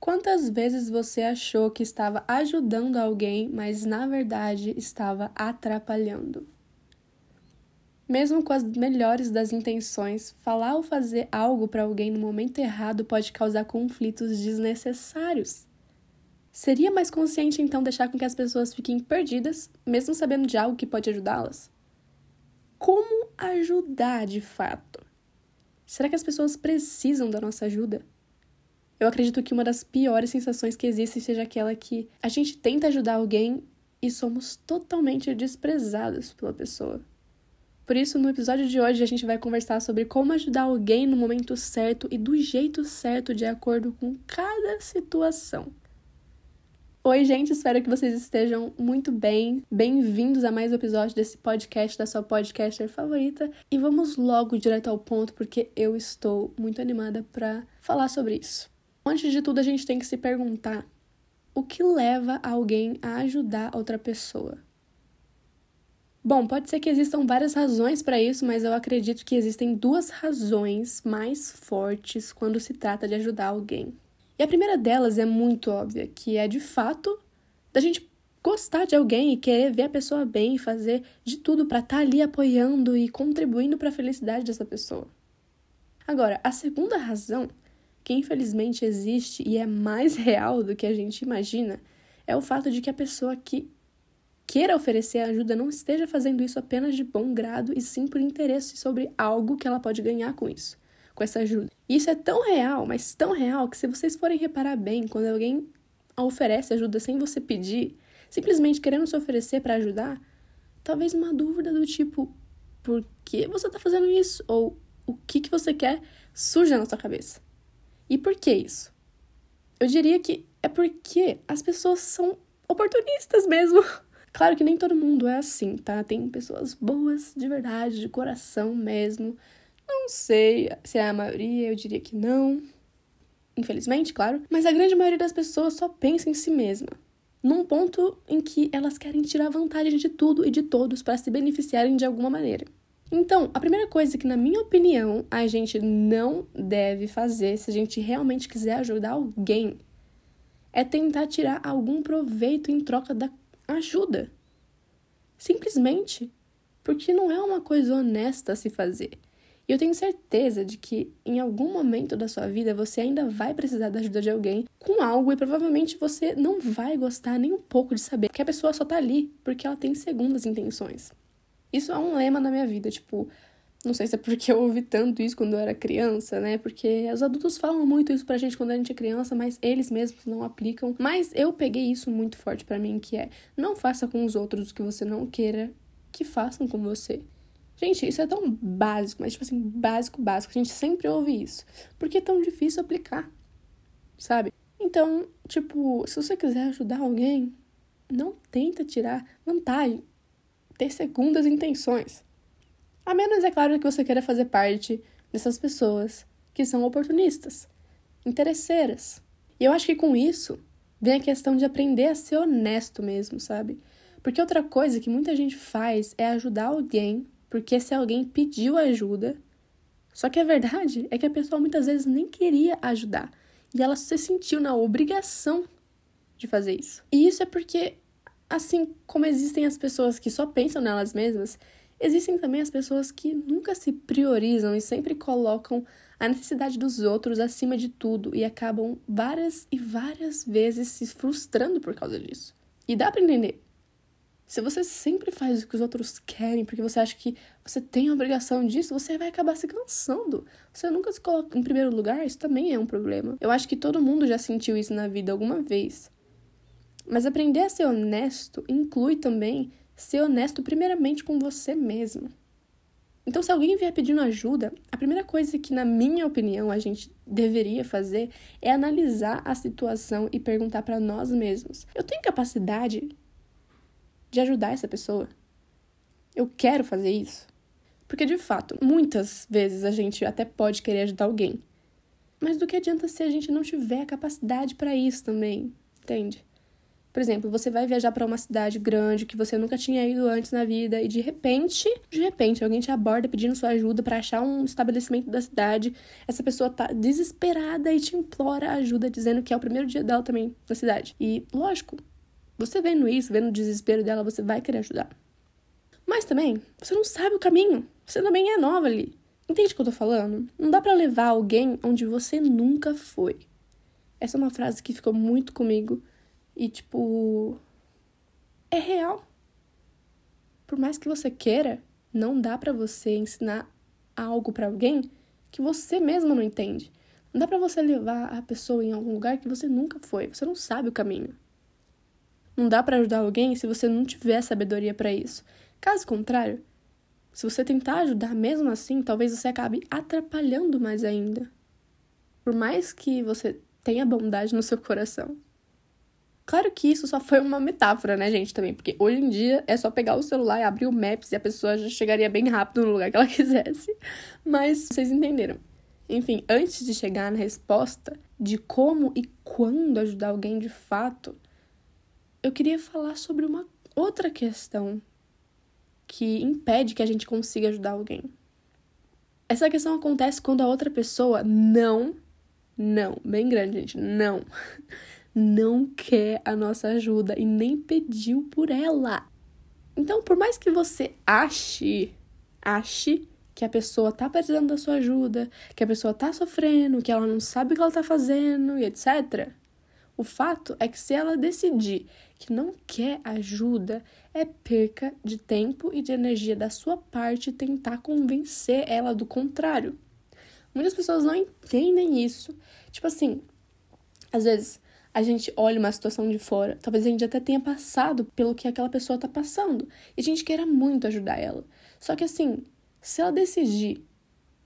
Quantas vezes você achou que estava ajudando alguém, mas na verdade estava atrapalhando? Mesmo com as melhores das intenções, falar ou fazer algo para alguém no momento errado pode causar conflitos desnecessários. Seria mais consciente então deixar com que as pessoas fiquem perdidas, mesmo sabendo de algo que pode ajudá-las? Como ajudar de fato? Será que as pessoas precisam da nossa ajuda? Eu acredito que uma das piores sensações que existe seja aquela que a gente tenta ajudar alguém e somos totalmente desprezados pela pessoa. Por isso, no episódio de hoje, a gente vai conversar sobre como ajudar alguém no momento certo e do jeito certo, de acordo com cada situação. Oi, gente, espero que vocês estejam muito bem. Bem-vindos a mais um episódio desse podcast da sua podcaster favorita. E vamos logo direto ao ponto, porque eu estou muito animada para falar sobre isso. Antes de tudo, a gente tem que se perguntar: o que leva alguém a ajudar outra pessoa? Bom, pode ser que existam várias razões para isso, mas eu acredito que existem duas razões mais fortes quando se trata de ajudar alguém. E a primeira delas é muito óbvia, que é de fato da gente gostar de alguém e querer ver a pessoa bem e fazer de tudo para estar tá ali apoiando e contribuindo para a felicidade dessa pessoa. Agora, a segunda razão, que infelizmente existe e é mais real do que a gente imagina, é o fato de que a pessoa que queira oferecer ajuda não esteja fazendo isso apenas de bom grado e sim por interesse sobre algo que ela pode ganhar com isso, com essa ajuda. Isso é tão real, mas tão real que se vocês forem reparar bem, quando alguém oferece ajuda sem você pedir, simplesmente querendo se oferecer para ajudar, talvez uma dúvida do tipo: por que você está fazendo isso? Ou o que, que você quer surja na sua cabeça. E por que isso? Eu diria que é porque as pessoas são oportunistas mesmo. Claro que nem todo mundo é assim, tá? Tem pessoas boas de verdade, de coração mesmo. Não sei se é a maioria, eu diria que não. Infelizmente, claro. Mas a grande maioria das pessoas só pensa em si mesma. Num ponto em que elas querem tirar vantagem de tudo e de todos para se beneficiarem de alguma maneira. Então, a primeira coisa que, na minha opinião, a gente não deve fazer se a gente realmente quiser ajudar alguém é tentar tirar algum proveito em troca da ajuda. Simplesmente porque não é uma coisa honesta a se fazer. E eu tenho certeza de que em algum momento da sua vida você ainda vai precisar da ajuda de alguém com algo e provavelmente você não vai gostar nem um pouco de saber que a pessoa só tá ali porque ela tem segundas intenções. Isso é um lema na minha vida, tipo, não sei se é porque eu ouvi tanto isso quando eu era criança, né? Porque os adultos falam muito isso pra gente quando a gente é criança, mas eles mesmos não aplicam. Mas eu peguei isso muito forte para mim, que é: não faça com os outros o que você não queira que façam com você. Gente, isso é tão básico, mas tipo assim, básico, básico. A gente sempre ouve isso. Porque é tão difícil aplicar, sabe? Então, tipo, se você quiser ajudar alguém, não tenta tirar vantagem, ter segundas intenções. A menos, é claro, que você queira fazer parte dessas pessoas que são oportunistas, interesseiras. E eu acho que com isso vem a questão de aprender a ser honesto mesmo, sabe? Porque outra coisa que muita gente faz é ajudar alguém porque se alguém pediu ajuda. Só que a verdade é que a pessoa muitas vezes nem queria ajudar e ela se sentiu na obrigação de fazer isso. E isso é porque, assim como existem as pessoas que só pensam nelas mesmas, Existem também as pessoas que nunca se priorizam e sempre colocam a necessidade dos outros acima de tudo e acabam várias e várias vezes se frustrando por causa disso. E dá para entender. Se você sempre faz o que os outros querem porque você acha que você tem a obrigação disso, você vai acabar se cansando. Você nunca se coloca em primeiro lugar, isso também é um problema. Eu acho que todo mundo já sentiu isso na vida alguma vez. Mas aprender a ser honesto inclui também ser honesto primeiramente com você mesmo. Então, se alguém vier pedindo ajuda, a primeira coisa que, na minha opinião, a gente deveria fazer é analisar a situação e perguntar para nós mesmos: eu tenho capacidade de ajudar essa pessoa? Eu quero fazer isso? Porque, de fato, muitas vezes a gente até pode querer ajudar alguém. Mas do que adianta se a gente não tiver a capacidade para isso também? Entende? Por exemplo, você vai viajar para uma cidade grande que você nunca tinha ido antes na vida e de repente, de repente, alguém te aborda pedindo sua ajuda para achar um estabelecimento da cidade. Essa pessoa tá desesperada e te implora ajuda dizendo que é o primeiro dia dela também na cidade. E, lógico, você vendo isso, vendo o desespero dela, você vai querer ajudar. Mas também, você não sabe o caminho. Você também é nova ali. Entende o que eu tô falando? Não dá para levar alguém onde você nunca foi. Essa é uma frase que ficou muito comigo e tipo é real. Por mais que você queira, não dá para você ensinar algo para alguém que você mesmo não entende. Não dá para você levar a pessoa em algum lugar que você nunca foi, você não sabe o caminho. Não dá para ajudar alguém se você não tiver sabedoria para isso. Caso contrário, se você tentar ajudar mesmo assim, talvez você acabe atrapalhando mais ainda. Por mais que você tenha bondade no seu coração. Claro que isso só foi uma metáfora, né, gente, também, porque hoje em dia é só pegar o celular e abrir o Maps e a pessoa já chegaria bem rápido no lugar que ela quisesse. Mas vocês entenderam. Enfim, antes de chegar na resposta de como e quando ajudar alguém de fato, eu queria falar sobre uma outra questão que impede que a gente consiga ajudar alguém. Essa questão acontece quando a outra pessoa não, não, bem grande, gente, não, não quer a nossa ajuda e nem pediu por ela. Então, por mais que você ache, ache que a pessoa tá precisando da sua ajuda, que a pessoa tá sofrendo, que ela não sabe o que ela tá fazendo e etc. O fato é que se ela decidir que não quer ajuda, é perca de tempo e de energia da sua parte tentar convencer ela do contrário. Muitas pessoas não entendem isso. Tipo assim, às vezes a gente olha uma situação de fora, talvez a gente até tenha passado pelo que aquela pessoa tá passando, e a gente queira muito ajudar ela. Só que assim, se ela decidir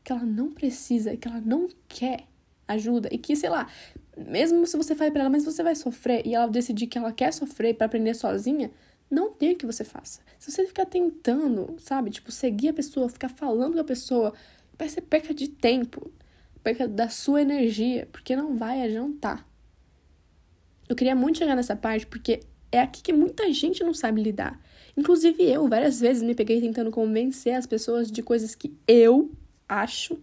que ela não precisa, que ela não quer ajuda e que, sei lá, mesmo se você fale para ela, mas você vai sofrer e ela decidir que ela quer sofrer para aprender sozinha, não tem o que você faça. Se você ficar tentando, sabe, tipo, seguir a pessoa, ficar falando com a pessoa, vai ser perca de tempo, perca da sua energia, porque não vai adiantar. Eu queria muito chegar nessa parte porque é aqui que muita gente não sabe lidar. Inclusive eu, várias vezes me peguei tentando convencer as pessoas de coisas que eu acho,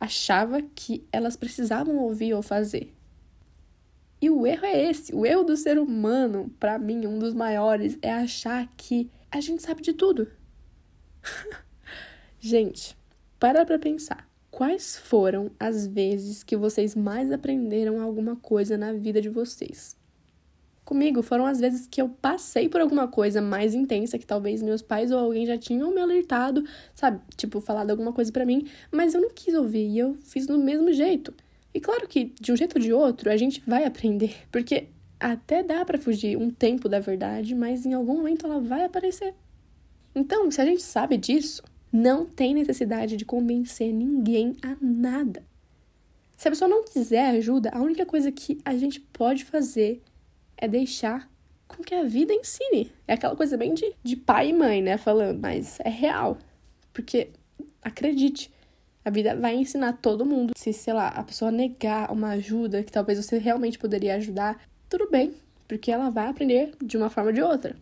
achava que elas precisavam ouvir ou fazer. E o erro é esse. O erro do ser humano, para mim, um dos maiores, é achar que a gente sabe de tudo. gente, para pra pensar. Quais foram as vezes que vocês mais aprenderam alguma coisa na vida de vocês? Comigo foram as vezes que eu passei por alguma coisa mais intensa que talvez meus pais ou alguém já tinham me alertado, sabe? Tipo, falado alguma coisa para mim, mas eu não quis ouvir e eu fiz do mesmo jeito. E claro que, de um jeito ou de outro, a gente vai aprender, porque até dá para fugir um tempo da verdade, mas em algum momento ela vai aparecer. Então, se a gente sabe disso, não tem necessidade de convencer ninguém a nada. Se a pessoa não quiser ajuda, a única coisa que a gente pode fazer é deixar com que a vida ensine. É aquela coisa bem de, de pai e mãe, né? Falando, mas é real. Porque, acredite, a vida vai ensinar todo mundo. Se, sei lá, a pessoa negar uma ajuda que talvez você realmente poderia ajudar, tudo bem, porque ela vai aprender de uma forma ou de outra.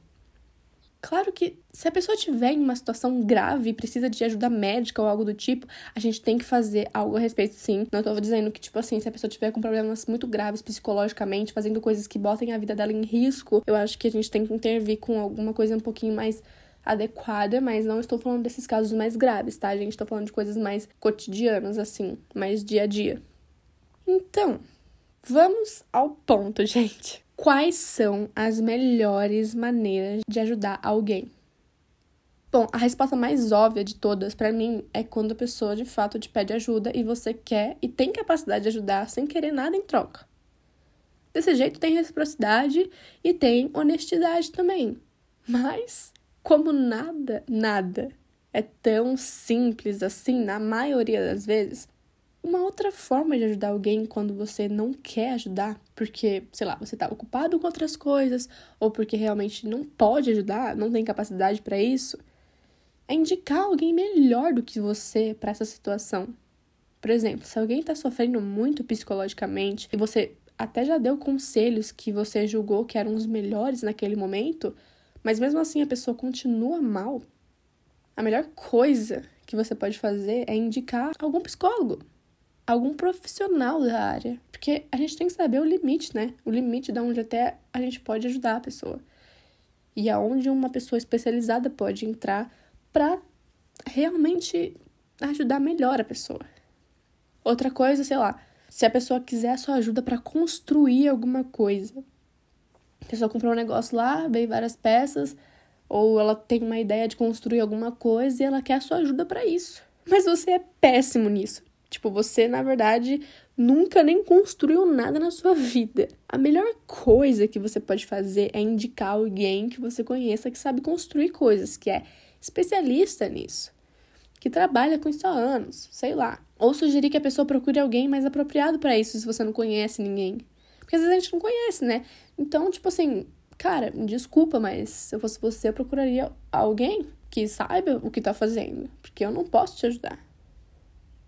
Claro que se a pessoa estiver em uma situação grave e precisa de ajuda médica ou algo do tipo, a gente tem que fazer algo a respeito, sim. Não tô dizendo que, tipo assim, se a pessoa tiver com problemas muito graves psicologicamente, fazendo coisas que botem a vida dela em risco, eu acho que a gente tem que intervir com alguma coisa um pouquinho mais adequada, mas não estou falando desses casos mais graves, tá, gente? Estou falando de coisas mais cotidianas, assim, mais dia a dia. Então, vamos ao ponto, gente. Quais são as melhores maneiras de ajudar alguém? Bom, a resposta mais óbvia de todas para mim é quando a pessoa de fato te pede ajuda e você quer e tem capacidade de ajudar sem querer nada em troca. Desse jeito tem reciprocidade e tem honestidade também. Mas como nada, nada é tão simples assim, na maioria das vezes, uma outra forma de ajudar alguém quando você não quer ajudar, porque, sei lá, você está ocupado com outras coisas, ou porque realmente não pode ajudar, não tem capacidade para isso, é indicar alguém melhor do que você para essa situação. Por exemplo, se alguém está sofrendo muito psicologicamente e você até já deu conselhos que você julgou que eram os melhores naquele momento, mas mesmo assim a pessoa continua mal, a melhor coisa que você pode fazer é indicar algum psicólogo, algum profissional da área. Porque a gente tem que saber o limite, né? O limite de onde até a gente pode ajudar a pessoa. E aonde uma pessoa especializada pode entrar para realmente ajudar melhor a pessoa. Outra coisa, sei lá, se a pessoa quiser a sua ajuda para construir alguma coisa. A pessoa comprou um negócio lá, veio várias peças, ou ela tem uma ideia de construir alguma coisa e ela quer a sua ajuda para isso. Mas você é péssimo nisso. Tipo, você, na verdade, nunca nem construiu nada na sua vida. A melhor coisa que você pode fazer é indicar alguém que você conheça que sabe construir coisas, que é especialista nisso, que trabalha com isso há anos, sei lá. Ou sugerir que a pessoa procure alguém mais apropriado para isso, se você não conhece ninguém. Porque às vezes a gente não conhece, né? Então, tipo assim, cara, desculpa, mas se eu fosse você, eu procuraria alguém que saiba o que tá fazendo, porque eu não posso te ajudar.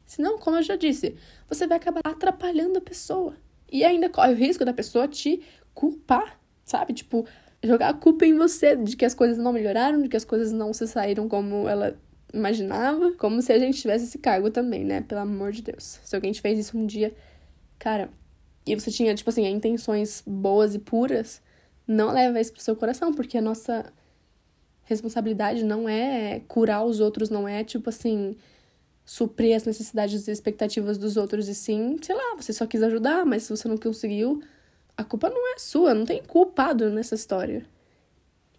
Senão, como eu já disse, você vai acabar atrapalhando a pessoa. E ainda corre o risco da pessoa te culpar, sabe? Tipo, jogar a culpa em você de que as coisas não melhoraram, de que as coisas não se saíram como ela imaginava, como se a gente tivesse esse cargo também, né? Pelo amor de Deus. Se alguém te fez isso um dia, cara, e você tinha, tipo assim, intenções boas e puras, não leva isso pro seu coração, porque a nossa responsabilidade não é curar os outros, não é, tipo assim, suprir as necessidades e expectativas dos outros, e sim, sei lá, você só quis ajudar, mas se você não conseguiu, a culpa não é sua, não tem culpado nessa história.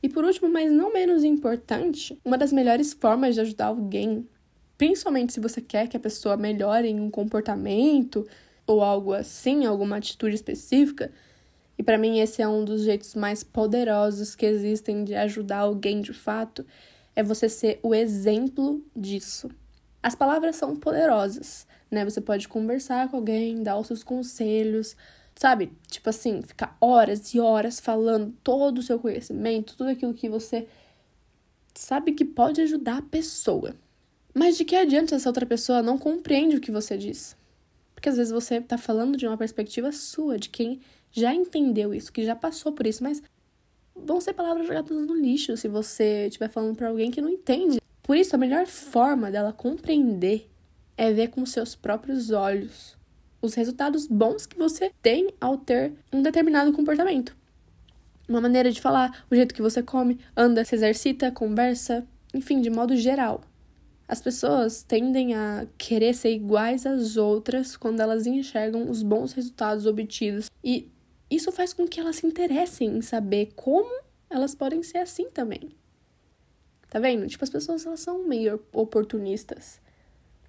E por último, mas não menos importante, uma das melhores formas de ajudar alguém, principalmente se você quer que a pessoa melhore em um comportamento ou algo assim, alguma atitude específica, e para mim esse é um dos jeitos mais poderosos que existem de ajudar alguém de fato, é você ser o exemplo disso. As palavras são poderosas, né? Você pode conversar com alguém, dar os seus conselhos, sabe? Tipo assim, ficar horas e horas falando todo o seu conhecimento, tudo aquilo que você sabe que pode ajudar a pessoa. Mas de que adianta essa outra pessoa não compreende o que você diz? Porque às vezes você tá falando de uma perspectiva sua, de quem já entendeu isso, que já passou por isso, mas vão ser palavras jogadas no lixo se você estiver falando para alguém que não entende por isso, a melhor forma dela compreender é ver com seus próprios olhos os resultados bons que você tem ao ter um determinado comportamento. Uma maneira de falar, o jeito que você come, anda, se exercita, conversa, enfim, de modo geral. As pessoas tendem a querer ser iguais às outras quando elas enxergam os bons resultados obtidos, e isso faz com que elas se interessem em saber como elas podem ser assim também. Tá vendo? Tipo, as pessoas elas são meio oportunistas.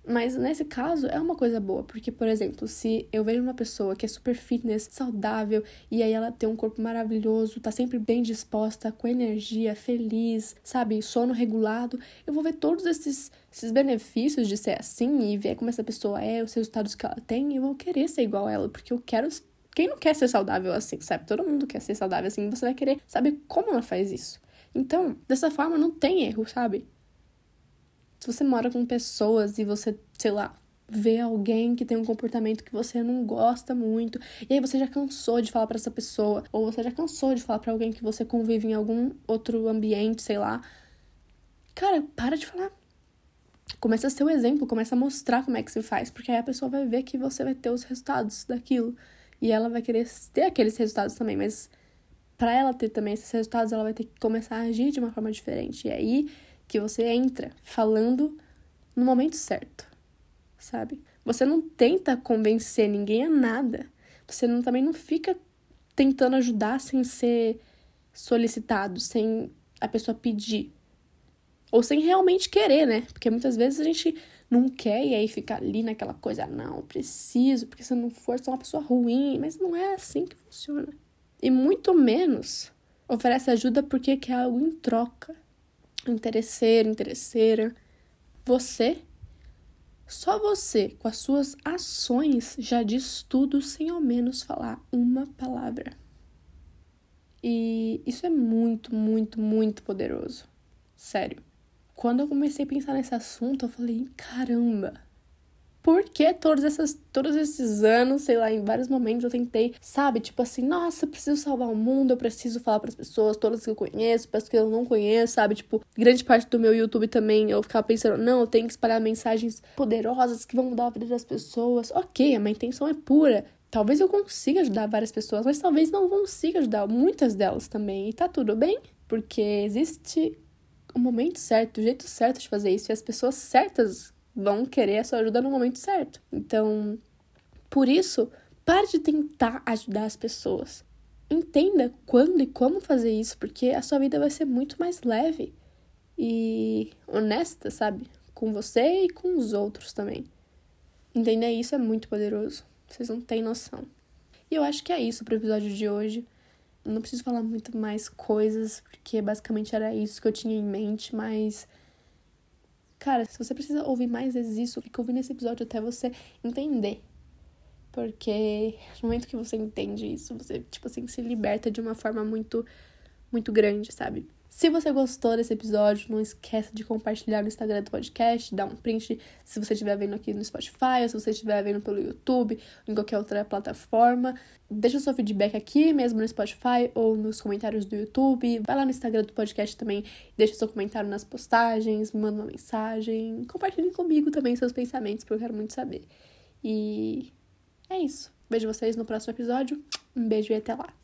Mas nesse caso é uma coisa boa, porque, por exemplo, se eu vejo uma pessoa que é super fitness, saudável, e aí ela tem um corpo maravilhoso, tá sempre bem disposta, com energia, feliz, sabe, sono regulado, eu vou ver todos esses, esses benefícios de ser assim e ver como essa pessoa é, os resultados que ela tem, e eu vou querer ser igual a ela, porque eu quero. Quem não quer ser saudável assim, sabe? Todo mundo quer ser saudável assim, você vai querer saber como ela faz isso. Então, dessa forma, não tem erro, sabe? Se você mora com pessoas e você, sei lá, vê alguém que tem um comportamento que você não gosta muito, e aí você já cansou de falar para essa pessoa, ou você já cansou de falar para alguém que você convive em algum outro ambiente, sei lá. Cara, para de falar. Começa a ser o exemplo, começa a mostrar como é que se faz, porque aí a pessoa vai ver que você vai ter os resultados daquilo. E ela vai querer ter aqueles resultados também, mas para ela ter também esses resultados, ela vai ter que começar a agir de uma forma diferente. E é aí que você entra falando no momento certo, sabe? Você não tenta convencer ninguém a nada. Você não, também não fica tentando ajudar sem ser solicitado, sem a pessoa pedir. Ou sem realmente querer, né? Porque muitas vezes a gente não quer e aí fica ali naquela coisa, não, preciso, porque se eu não for, sou uma pessoa ruim. Mas não é assim que funciona e muito menos oferece ajuda porque quer algo em troca. Interesseiro, interesseira. Você, só você, com as suas ações, já diz tudo sem ao menos falar uma palavra. E isso é muito, muito, muito poderoso. Sério. Quando eu comecei a pensar nesse assunto, eu falei: caramba, Porque todos, essas, todos esses anos, sei lá, em vários momentos eu tentei, sabe? Tipo assim, nossa, eu preciso salvar o mundo, eu preciso falar para as pessoas, todas que eu conheço, para as que eu não conheço, sabe? Tipo, grande parte do meu YouTube também eu ficava pensando, não, eu tenho que espalhar mensagens poderosas que vão mudar a vida das pessoas. Ok, a minha intenção é pura. Talvez eu consiga ajudar várias pessoas, mas talvez não consiga ajudar muitas delas também. E tá tudo bem, porque existe o momento certo, o jeito certo de fazer isso, e as pessoas certas vão querer a sua ajuda no momento certo. Então, por isso, pare de tentar ajudar as pessoas. Entenda quando e como fazer isso, porque a sua vida vai ser muito mais leve e honesta, sabe? Com você e com os outros também. Entender isso é muito poderoso. Vocês não têm noção. E eu acho que é isso pro episódio de hoje. Não preciso falar muito mais coisas, porque basicamente era isso que eu tinha em mente, mas Cara, se você precisa ouvir mais vezes isso, fica ouvindo esse episódio até você entender. Porque no momento que você entende isso, você, tipo assim, se liberta de uma forma muito, muito grande, sabe? Se você gostou desse episódio, não esqueça de compartilhar no Instagram do podcast, dar um print se você estiver vendo aqui no Spotify, ou se você estiver vendo pelo YouTube, ou em qualquer outra plataforma. Deixa o seu feedback aqui mesmo no Spotify ou nos comentários do YouTube. Vai lá no Instagram do podcast também, deixa seu comentário nas postagens, manda uma mensagem. Compartilhe comigo também seus pensamentos, porque eu quero muito saber. E é isso. Vejo vocês no próximo episódio. Um beijo e até lá.